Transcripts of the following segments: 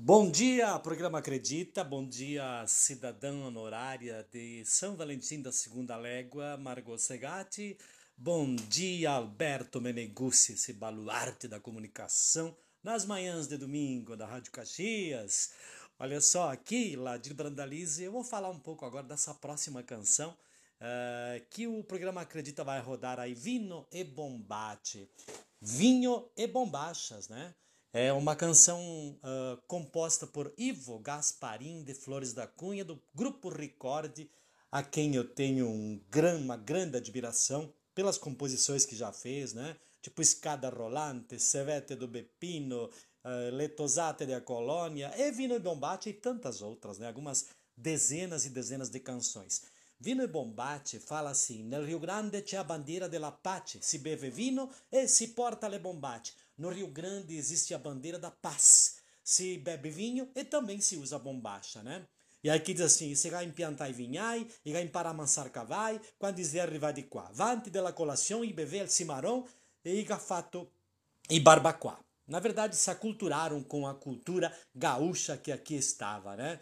Bom dia, programa Acredita. Bom dia, cidadã honorária de São Valentim da Segunda Légua, Margot Segatti. Bom dia, Alberto Meneguzzi, esse baluarte da comunicação, nas manhãs de domingo da Rádio Caxias. Olha só, aqui, lá de Brandalize, eu vou falar um pouco agora dessa próxima canção uh, que o programa Acredita vai rodar aí, Vino e Bombate. Vinho e Bombachas, né? É uma canção uh, composta por Ivo Gasparim de Flores da Cunha, do Grupo Recorde, a quem eu tenho um gran, uma grande admiração pelas composições que já fez, né? Tipo Escada Rolante, Sevete do Bepino, uh, Letosate da Colônia, e Vino e Bombate e tantas outras, né? Algumas dezenas e dezenas de canções. Vino e Bombate fala assim: Nel Rio Grande c'è a bandiera della pace, si beve vino e si porta le bombate. No Rio Grande existe a bandeira da paz, se bebe vinho e também se usa bombacha, né? E aqui diz assim: se vai impiantar vinhai, e vai imparar mansar cavai, quando is arriva di qua, vanti della colazione e beve il cimarrão e gafato e barbacoa. Na verdade, se aculturaram com a cultura gaúcha que aqui estava, né?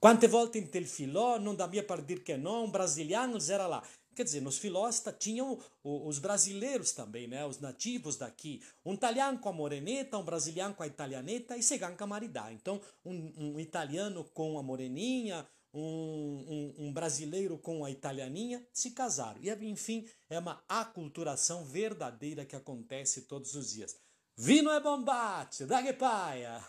Quante volte in tel filó, não dá para dir que não, brasilianos era lá. Quer dizer, nos filós tinham os brasileiros também, né? Os nativos daqui. Um italiano com a moreneta, um brasiliano com a italianeta e cegan com a maridá. Então, um, um, italiano com a moreninha, um, um, um, brasileiro com a italianinha se casaram. E, enfim, é uma aculturação verdadeira que acontece todos os dias. Vino é bombate, dá que paia!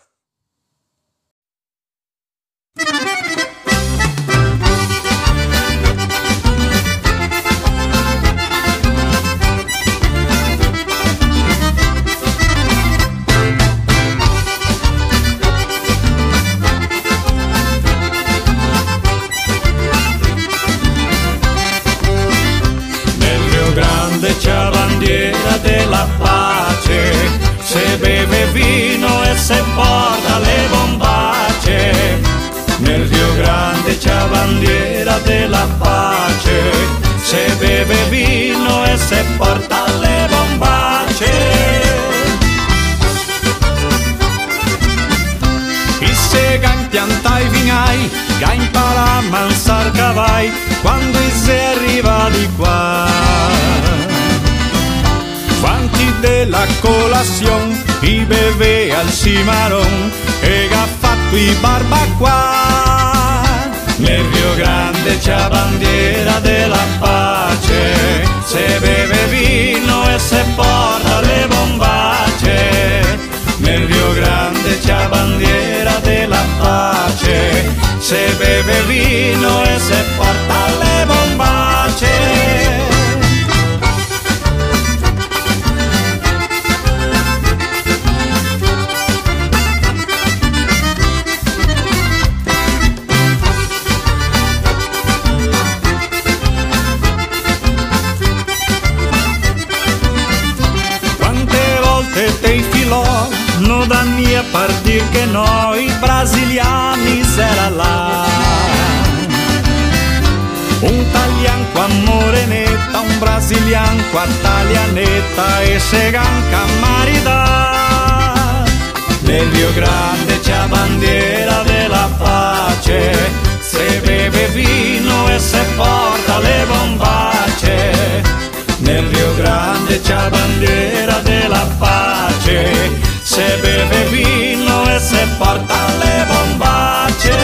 Se porta le bombace. E se gan pianta i vignai, gan para mansar cavai, quando si arriva di qua de la colación y bebé al cimarrón, he fatto y barbacoa. se bebe vino ese a partir que nós brasilianos era lá Um italiano com a moreneta, um brasiliano com a italianeta E chegam com a maridade Nel Rio Grande c'è a bandiera della pace. Se beve vino e se porta le bombace. Nel Rio Grande c'è a bandiera della pace. Se beve vino e se porta le bombace.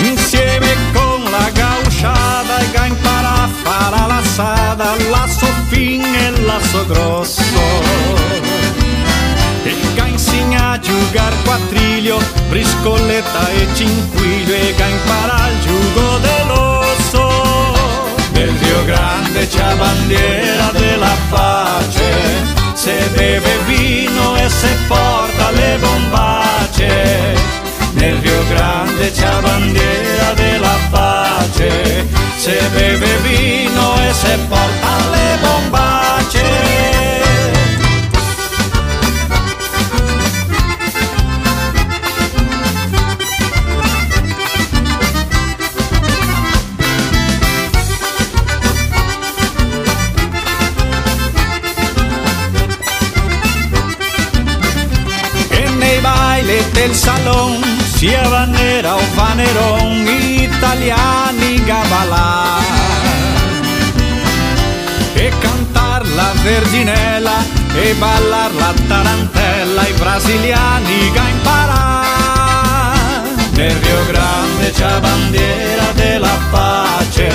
Insieme con la gauchada e gain para fare lasso fin e lasso grosso giocare quattriglio, briscolletta e cinquiglio E ga impara il giugo dell'osso Nel Rio Grande c'è bandiera della pace Se beve vino e se porta le bombace. Nel Rio Grande c'è bandiera sia vanera o vaneron, italiani gabalà. E cantar la verginella e ballar la tarantella, i brasiliani ga imparar. Nel Rio Grande c'è bandiera della pace,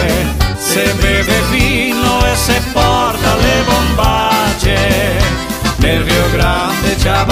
se beve vino e se porta le bombace nel Rio Grande c'è